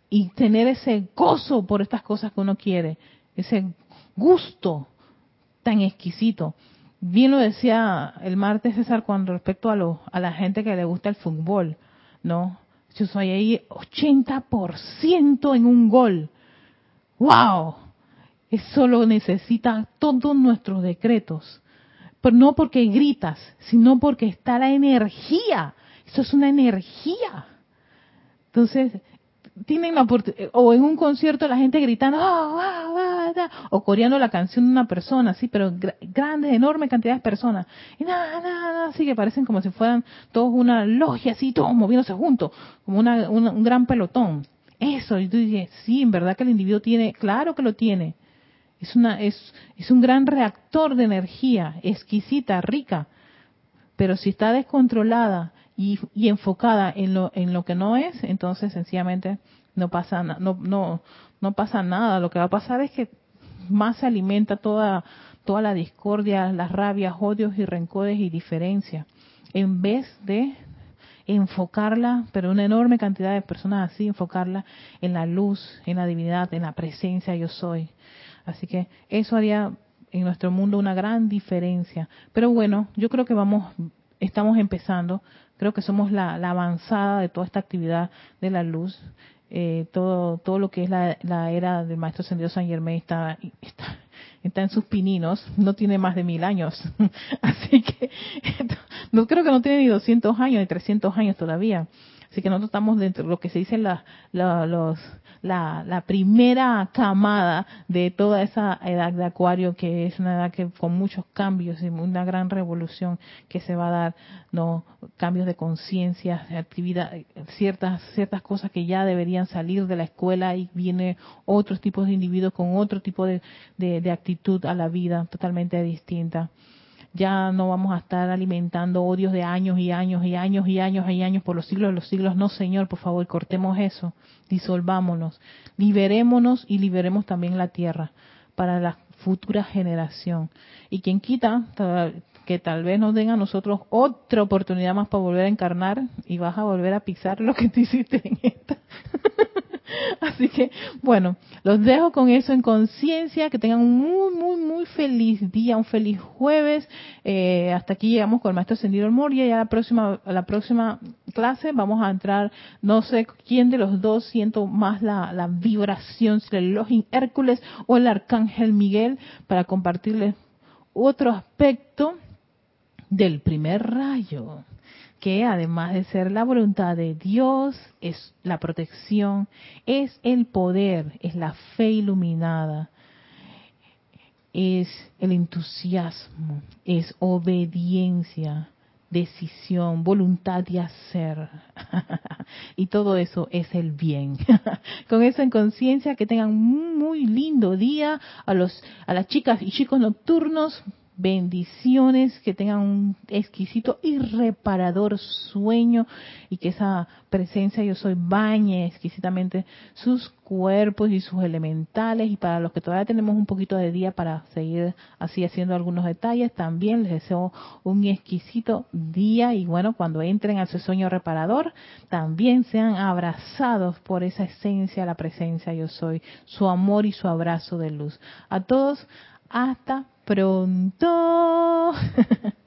y tener ese gozo por estas cosas que uno quiere, ese gusto tan exquisito. Bien lo decía el martes César con respecto a, lo, a la gente que le gusta el fútbol, ¿no? Yo soy ahí 80% en un gol. ¡Wow! Eso lo necesita todos nuestros decretos. Pero no porque gritas, sino porque está la energía eso es una energía. Entonces, tienen la o en un concierto la gente gritando, oh, o coreando la canción de una persona, sí, pero grandes, enormes cantidades de personas. Y nada, nada, nada, así que parecen como si fueran todos una logia, así, todos moviéndose juntos, como una, un gran pelotón. Eso, y tú dices, sí, en verdad que el individuo tiene, claro que lo tiene. Es, una, es, es un gran reactor de energía, exquisita, rica. Pero si está descontrolada y, enfocada en lo, en lo que no es, entonces sencillamente no pasa, no, no, no pasa nada. Lo que va a pasar es que más se alimenta toda, toda la discordia, las rabias, odios y rencores y diferencias, en vez de enfocarla, pero una enorme cantidad de personas así, enfocarla en la luz, en la divinidad, en la presencia yo soy. Así que eso haría en nuestro mundo una gran diferencia. Pero bueno, yo creo que vamos, estamos empezando creo que somos la, avanzada de toda esta actividad de la luz. Eh, todo todo lo que es la, era del maestro ascendido San Germain está, está, está en sus pininos, no tiene más de mil años, <laughs> así que <laughs> no creo que no tiene ni 200 años ni 300 años todavía, así que nosotros estamos dentro de lo que se dice la, los la, primera camada de toda esa edad de Acuario, que es una edad que con muchos cambios y una gran revolución que se va a dar, no cambios de conciencia, de actividad, ciertas ciertas cosas que ya deberían salir de la escuela y viene otros tipos de individuos con otro tipo de, de actitud a la vida totalmente distinta ya no vamos a estar alimentando odios de años y años y años y años y años por los siglos de los siglos. No, Señor, por favor, cortemos eso, disolvámonos, liberémonos y liberemos también la tierra para la futura generación. Y quien quita que tal vez nos den a nosotros otra oportunidad más para volver a encarnar y vas a volver a pisar lo que tú hiciste en esta. <laughs> <laughs> Así que, bueno, los dejo con eso en conciencia, que tengan un muy, muy, muy feliz día, un feliz jueves. Eh, hasta aquí llegamos con el maestro Ascendido Moria. Ya la próxima, la próxima clase vamos a entrar, no sé quién de los dos siento más la, la vibración, si el Elohim Hércules o el Arcángel Miguel, para compartirles otro aspecto del primer rayo que además de ser la voluntad de Dios, es la protección, es el poder, es la fe iluminada, es el entusiasmo, es obediencia, decisión, voluntad de hacer. <laughs> y todo eso es el bien. <laughs> Con eso en conciencia, que tengan un muy lindo día a los a las chicas y chicos nocturnos bendiciones, que tengan un exquisito y reparador sueño y que esa presencia yo soy bañe exquisitamente sus cuerpos y sus elementales y para los que todavía tenemos un poquito de día para seguir así haciendo algunos detalles, también les deseo un exquisito día y bueno, cuando entren a su sueño reparador, también sean abrazados por esa esencia, la presencia yo soy, su amor y su abrazo de luz. A todos, hasta pronto. <laughs>